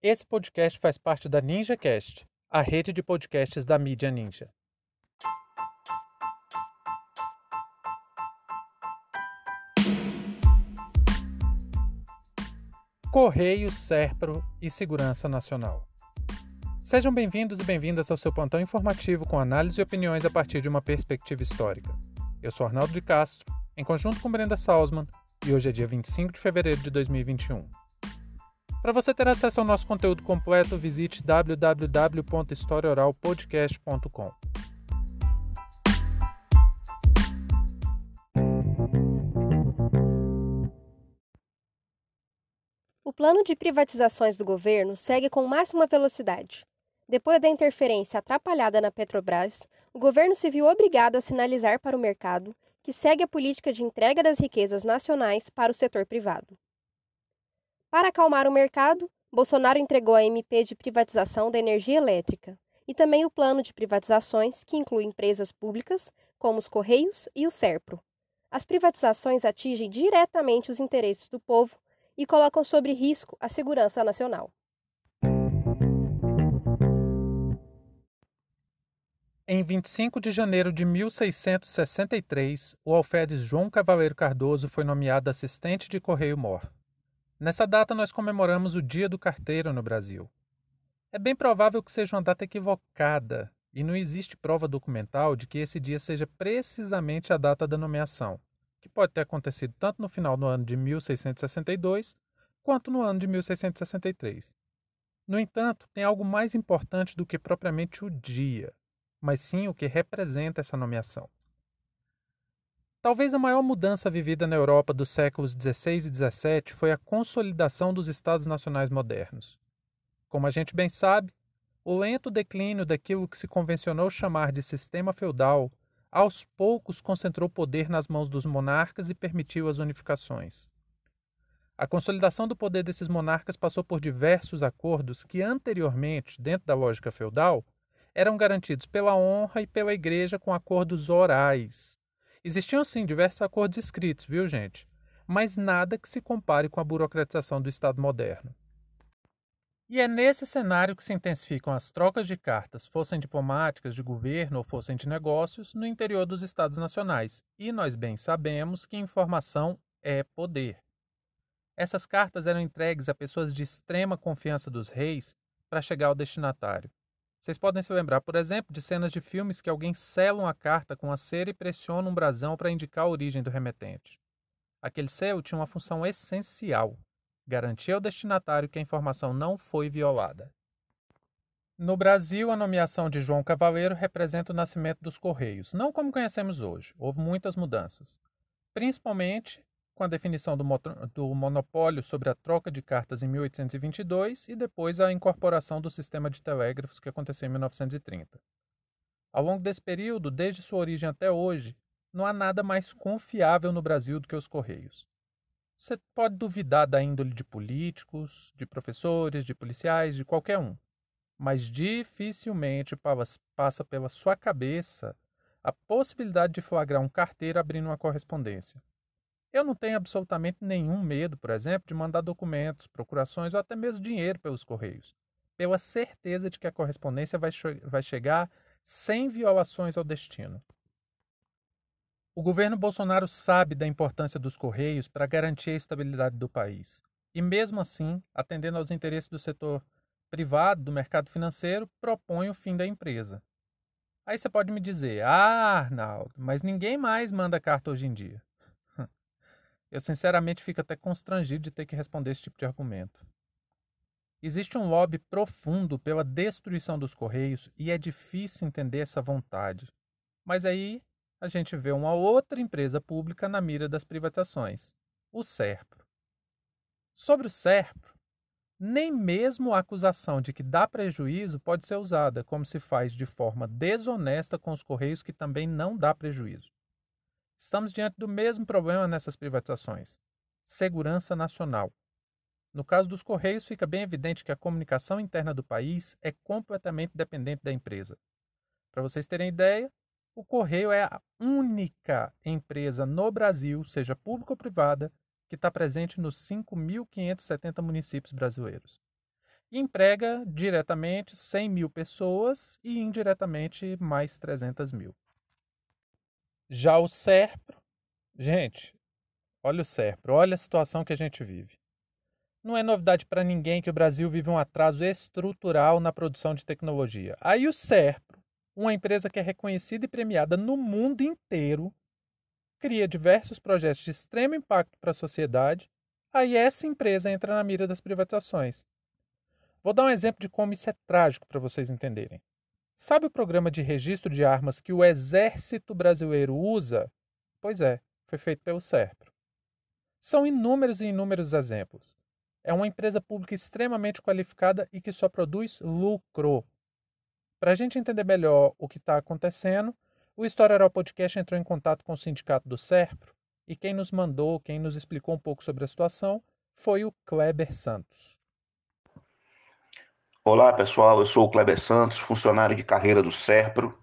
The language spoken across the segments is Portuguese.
Esse podcast faz parte da NinjaCast, a rede de podcasts da mídia Ninja. Correio, Serpro e Segurança Nacional. Sejam bem-vindos e bem-vindas ao seu plantão informativo com análise e opiniões a partir de uma perspectiva histórica. Eu sou Arnaldo de Castro, em conjunto com Brenda Salzman, e hoje é dia 25 de fevereiro de 2021. Para você ter acesso ao nosso conteúdo completo, visite www.historiaoralpodcast.com. O plano de privatizações do governo segue com máxima velocidade. Depois da interferência atrapalhada na Petrobras, o governo se viu obrigado a sinalizar para o mercado que segue a política de entrega das riquezas nacionais para o setor privado. Para acalmar o mercado, Bolsonaro entregou a MP de privatização da energia elétrica e também o plano de privatizações, que inclui empresas públicas, como os Correios e o Serpro. As privatizações atingem diretamente os interesses do povo e colocam sob risco a segurança nacional. Em 25 de janeiro de 1663, o alferes João Cavaleiro Cardoso foi nomeado assistente de Correio-Mor. Nessa data, nós comemoramos o Dia do Carteiro no Brasil. É bem provável que seja uma data equivocada, e não existe prova documental de que esse dia seja precisamente a data da nomeação, que pode ter acontecido tanto no final do ano de 1662 quanto no ano de 1663. No entanto, tem algo mais importante do que propriamente o dia mas sim o que representa essa nomeação. Talvez a maior mudança vivida na Europa dos séculos XVI e XVII foi a consolidação dos Estados nacionais modernos. Como a gente bem sabe, o lento declínio daquilo que se convencionou chamar de sistema feudal aos poucos concentrou poder nas mãos dos monarcas e permitiu as unificações. A consolidação do poder desses monarcas passou por diversos acordos que anteriormente, dentro da lógica feudal, eram garantidos pela honra e pela igreja com acordos orais. Existiam sim diversos acordos escritos, viu, gente? Mas nada que se compare com a burocratização do Estado moderno. E é nesse cenário que se intensificam as trocas de cartas, fossem diplomáticas, de governo ou fossem de negócios, no interior dos Estados nacionais. E nós bem sabemos que informação é poder. Essas cartas eram entregues a pessoas de extrema confiança dos reis para chegar ao destinatário. Vocês podem se lembrar, por exemplo, de cenas de filmes que alguém sela uma carta com a cera e pressiona um brasão para indicar a origem do remetente. Aquele selo tinha uma função essencial: garantir ao destinatário que a informação não foi violada. No Brasil, a nomeação de João Cavaleiro representa o nascimento dos Correios, não como conhecemos hoje. Houve muitas mudanças. Principalmente com a definição do, do, monopólio sobre a troca de cartas em 1822 e depois a incorporação do sistema de telégrafos que aconteceu em 1930. Ao longo desse período, desde sua origem até hoje, não há nada mais confiável no Brasil do que os Correios. Você pode duvidar da índole de políticos, de professores, de policiais, de qualquer um, mas dificilmente passa pela sua cabeça a possibilidade de flagrar um carteiro abrindo uma correspondência. Eu não tenho absolutamente nenhum medo, por exemplo, de mandar documentos, procurações ou até mesmo dinheiro pelos correios, pela certeza de que a correspondência vai, vai chegar sem violações ao destino. O governo Bolsonaro sabe da importância dos correios para garantir a estabilidade do país. E mesmo assim, atendendo aos interesses do setor privado, do mercado financeiro, propõe o fim da empresa. Aí você pode me dizer: "Ah, Arnaldo, mas ninguém mais manda carta hoje em dia". Eu sinceramente fico até constrangido de ter que responder esse tipo de argumento. Existe um lobby profundo pela destruição dos Correios e é difícil entender essa vontade. Mas aí a gente vê uma outra empresa pública na mira das privatizações, o SERPRO. Sobre o SERPRO, nem mesmo a acusação de que dá prejuízo pode ser usada, como se faz de forma desonesta com os Correios que também não dá prejuízo. Estamos diante do mesmo problema nessas privatizações: segurança nacional. No caso dos Correios, fica bem evidente que a comunicação interna do país é completamente dependente da empresa. Para vocês terem ideia, o Correio é a única empresa no Brasil, seja pública ou privada, que está presente nos 5.570 municípios brasileiros. e emprega diretamente 100 mil pessoas e indiretamente mais 300 mil. Já o SERPRO, gente, olha o SERPRO, olha a situação que a gente vive. Não é novidade para ninguém que o Brasil vive um atraso estrutural na produção de tecnologia. Aí o SERPRO, uma empresa que é reconhecida e premiada no mundo inteiro, cria diversos projetos de extremo impacto para a sociedade, aí essa empresa entra na mira das privatizações. Vou dar um exemplo de como isso é trágico para vocês entenderem. Sabe o programa de registro de armas que o Exército Brasileiro usa? Pois é, foi feito pelo SERPRO. São inúmeros e inúmeros exemplos. É uma empresa pública extremamente qualificada e que só produz lucro. Para a gente entender melhor o que está acontecendo, o História Oral Podcast entrou em contato com o sindicato do SERPRO e quem nos mandou, quem nos explicou um pouco sobre a situação, foi o Kleber Santos. Olá pessoal, eu sou o Kleber Santos, funcionário de carreira do SERPRO.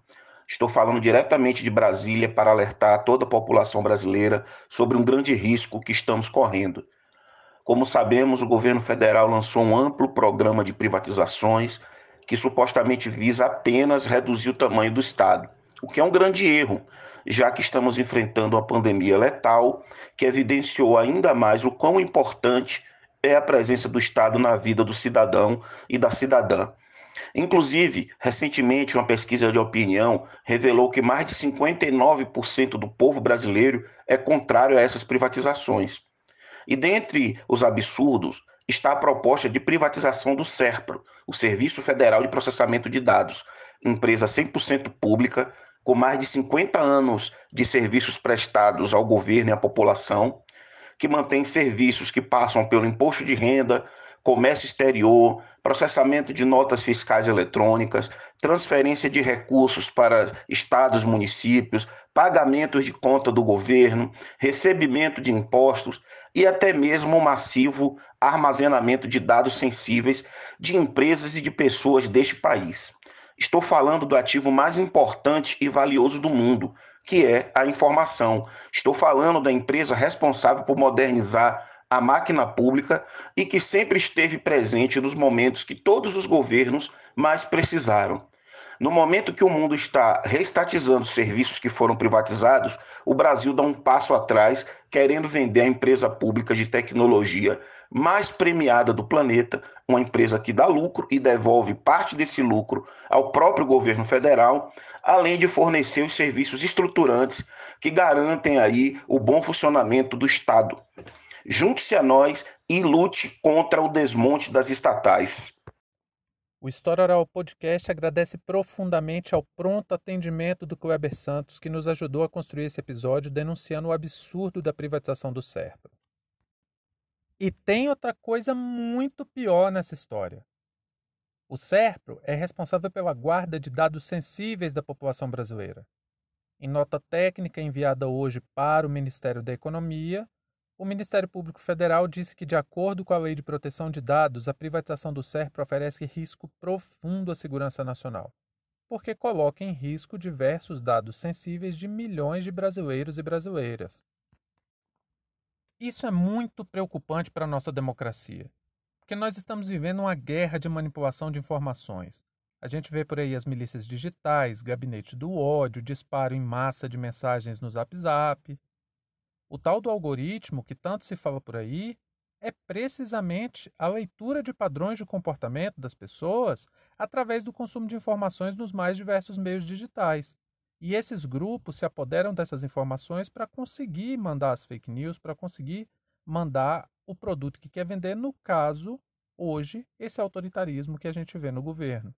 Estou falando diretamente de Brasília para alertar toda a população brasileira sobre um grande risco que estamos correndo. Como sabemos, o governo federal lançou um amplo programa de privatizações que supostamente visa apenas reduzir o tamanho do Estado, o que é um grande erro, já que estamos enfrentando uma pandemia letal que evidenciou ainda mais o quão importante é a presença do Estado na vida do cidadão e da cidadã. Inclusive, recentemente, uma pesquisa de opinião revelou que mais de 59% do povo brasileiro é contrário a essas privatizações. E dentre os absurdos está a proposta de privatização do SERPRO, o Serviço Federal de Processamento de Dados, empresa 100% pública, com mais de 50 anos de serviços prestados ao governo e à população, que mantém serviços que passam pelo imposto de renda, comércio exterior, processamento de notas fiscais eletrônicas, transferência de recursos para estados, municípios, pagamentos de conta do governo, recebimento de impostos e até mesmo o massivo armazenamento de dados sensíveis de empresas e de pessoas deste país. Estou falando do ativo mais importante e valioso do mundo, que é a informação. Estou falando da empresa responsável por modernizar a máquina pública e que sempre esteve presente nos momentos que todos os governos mais precisaram. No momento que o mundo está reestatizando serviços que foram privatizados, o Brasil dá um passo atrás, querendo vender a empresa pública de tecnologia mais premiada do planeta, uma empresa que dá lucro e devolve parte desse lucro ao próprio governo federal, além de fornecer os serviços estruturantes que garantem aí o bom funcionamento do Estado. Junte-se a nós e lute contra o desmonte das estatais. O História Oral Podcast agradece profundamente ao pronto atendimento do Kleber Santos, que nos ajudou a construir esse episódio denunciando o absurdo da privatização do SERPA. E tem outra coisa muito pior nessa história. O SERPRO é responsável pela guarda de dados sensíveis da população brasileira. Em nota técnica enviada hoje para o Ministério da Economia, o Ministério Público Federal disse que, de acordo com a Lei de Proteção de Dados, a privatização do SERPRO oferece risco profundo à segurança nacional, porque coloca em risco diversos dados sensíveis de milhões de brasileiros e brasileiras. Isso é muito preocupante para a nossa democracia porque nós estamos vivendo uma guerra de manipulação de informações. A gente vê por aí as milícias digitais, gabinete do ódio, disparo em massa de mensagens no Zap. O tal do algoritmo que tanto se fala por aí é precisamente a leitura de padrões de comportamento das pessoas através do consumo de informações nos mais diversos meios digitais. E esses grupos se apoderam dessas informações para conseguir mandar as fake news, para conseguir mandar o produto que quer vender, no caso, hoje, esse autoritarismo que a gente vê no governo.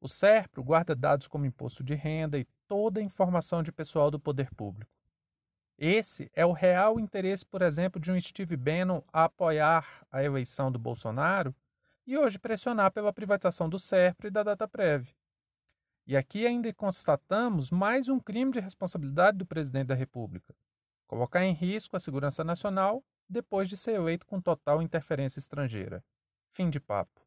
O SERPRO guarda dados como imposto de renda e toda a informação de pessoal do poder público. Esse é o real interesse, por exemplo, de um Steve Bannon a apoiar a eleição do Bolsonaro e hoje pressionar pela privatização do SERPRO e da DataPrev. E aqui ainda constatamos mais um crime de responsabilidade do presidente da República: colocar em risco a segurança nacional depois de ser eleito com total interferência estrangeira. Fim de papo.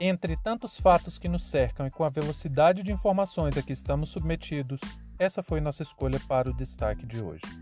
Entre tantos fatos que nos cercam e com a velocidade de informações a que estamos submetidos, essa foi nossa escolha para o destaque de hoje.